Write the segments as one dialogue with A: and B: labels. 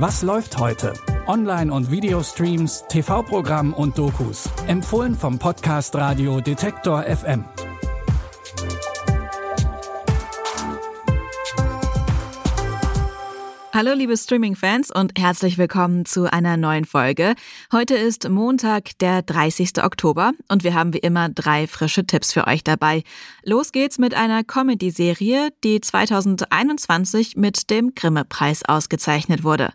A: Was läuft heute? Online- und Videostreams, TV-Programm und Dokus. Empfohlen vom Podcast Radio Detektor FM.
B: Hallo liebe Streaming-Fans und herzlich willkommen zu einer neuen Folge. Heute ist Montag, der 30. Oktober und wir haben wie immer drei frische Tipps für euch dabei. Los geht's mit einer Comedy-Serie, die 2021 mit dem Grimme-Preis ausgezeichnet wurde.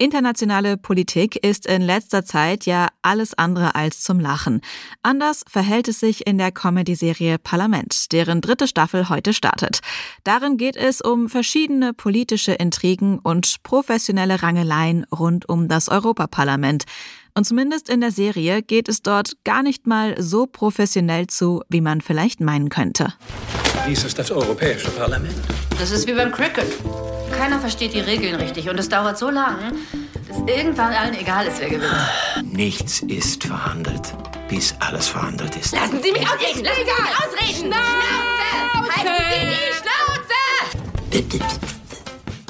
B: Internationale Politik ist in letzter Zeit ja alles andere als zum Lachen. Anders verhält es sich in der Comedy-Serie Parlament, deren dritte Staffel heute startet. Darin geht es um verschiedene politische Intrigen und professionelle Rangeleien rund um das Europaparlament. Und zumindest in der Serie geht es dort gar nicht mal so professionell zu, wie man vielleicht meinen könnte.
C: Dies ist das Europäische Parlament.
D: Das ist wie beim Cricket. Keiner versteht die Regeln richtig und es dauert so lang, dass irgendwann allen egal ist, wer gewinnt.
C: Nichts ist verhandelt, bis alles verhandelt ist.
D: Lassen Sie mich ausreden! Lassen Sie mich ausreden! Schnauze! Halten Sie die Schnauze!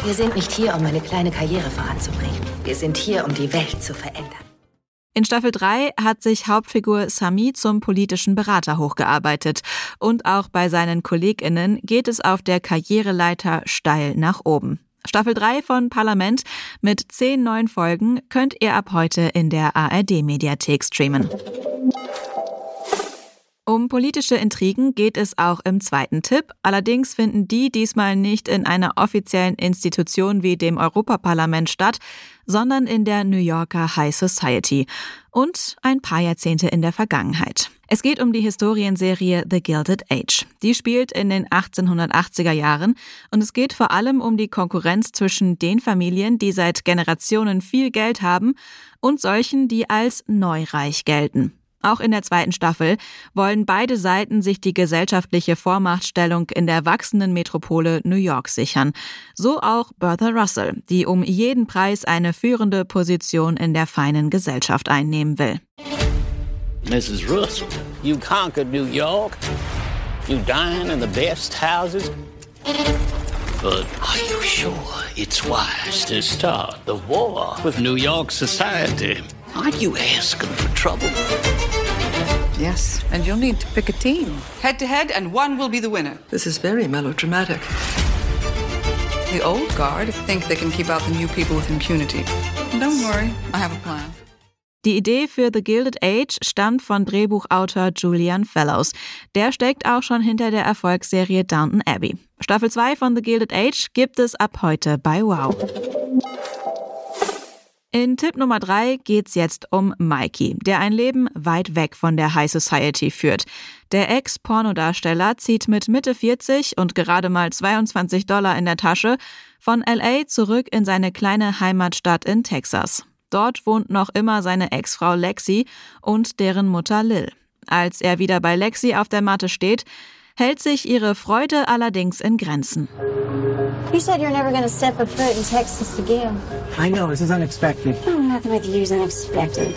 E: Wir sind nicht hier, um eine kleine Karriere voranzubringen. Wir sind hier, um die Welt zu verändern.
B: In Staffel 3 hat sich Hauptfigur Sami zum politischen Berater hochgearbeitet und auch bei seinen KollegInnen geht es auf der Karriereleiter steil nach oben. Staffel 3 von Parlament mit zehn neuen Folgen könnt ihr ab heute in der ARD-Mediathek streamen. Um politische Intrigen geht es auch im zweiten Tipp. Allerdings finden die diesmal nicht in einer offiziellen Institution wie dem Europaparlament statt, sondern in der New Yorker High Society und ein paar Jahrzehnte in der Vergangenheit. Es geht um die Historienserie The Gilded Age. Die spielt in den 1880er Jahren und es geht vor allem um die Konkurrenz zwischen den Familien, die seit Generationen viel Geld haben und solchen, die als neureich gelten. Auch in der zweiten Staffel wollen beide Seiten sich die gesellschaftliche Vormachtstellung in der wachsenden Metropole New York sichern. So auch Bertha Russell, die um jeden Preis eine führende Position in der feinen Gesellschaft einnehmen will.
F: Mrs. Russell, you conquered New York. You dine in the best houses. But are you sure it's wise to start the war with New York society? Aren't you asking for trouble?
G: Yes, and you'll need to pick a team.
H: Head to head, and one will be the winner.
G: This is very melodramatic. The old guard think they can keep out the new people with impunity. Don't worry, I have a plan.
B: Die Idee für The Gilded Age stammt von Drehbuchautor Julian Fellows. Der steckt auch schon hinter der Erfolgsserie Downton Abbey. Staffel 2 von The Gilded Age gibt es ab heute bei Wow. In Tipp Nummer drei geht's jetzt um Mikey, der ein Leben weit weg von der High Society führt. Der Ex-Pornodarsteller zieht mit Mitte 40 und gerade mal 22 Dollar in der Tasche von LA zurück in seine kleine Heimatstadt in Texas. Dort wohnt noch immer seine Ex-Frau Lexi und deren Mutter Lil. Als er wieder bei Lexi auf der Matte steht, hält sich ihre Freude allerdings in Grenzen.
I: You said you're never going to step a foot in Texas again.
J: I know, this is unexpected.
I: Oh, nothing with you is unexpected.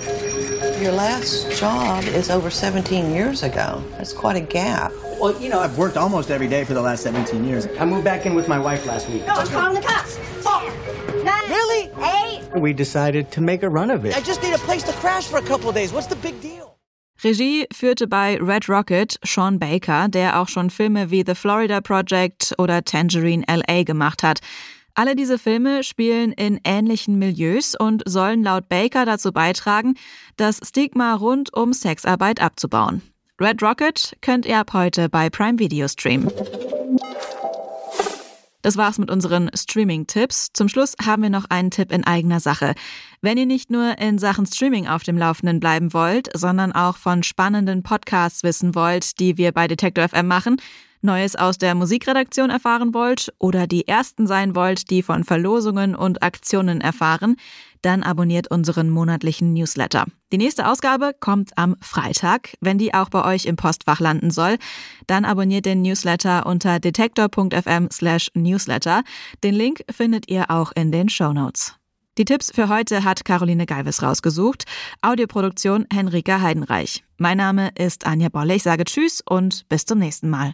K: Your last job is over 17 years ago. That's quite a gap.
J: Well, you know, I've worked almost every day for the last 17 years. I moved back in with my wife last week.
I: No, I'm calling the cops. Ten, nine,
J: Really?
I: eight.
J: We decided to make a run of it.
K: I just need a place to crash for a couple of days. What's the big deal?
B: Regie führte bei Red Rocket Sean Baker, der auch schon Filme wie The Florida Project oder Tangerine LA gemacht hat. Alle diese Filme spielen in ähnlichen Milieus und sollen laut Baker dazu beitragen, das Stigma rund um Sexarbeit abzubauen. Red Rocket könnt ihr ab heute bei Prime Video streamen. Das war's mit unseren Streaming-Tipps. Zum Schluss haben wir noch einen Tipp in eigener Sache. Wenn ihr nicht nur in Sachen Streaming auf dem Laufenden bleiben wollt, sondern auch von spannenden Podcasts wissen wollt, die wir bei Detector FM machen, Neues aus der Musikredaktion erfahren wollt oder die Ersten sein wollt, die von Verlosungen und Aktionen erfahren, dann abonniert unseren monatlichen Newsletter. Die nächste Ausgabe kommt am Freitag. Wenn die auch bei euch im Postfach landen soll, dann abonniert den Newsletter unter detektor.fm slash newsletter. Den Link findet ihr auch in den Show Notes. Die Tipps für heute hat Caroline Geiwes rausgesucht. Audioproduktion Henrika Heidenreich. Mein Name ist Anja Bolle. Ich sage Tschüss und bis zum nächsten Mal.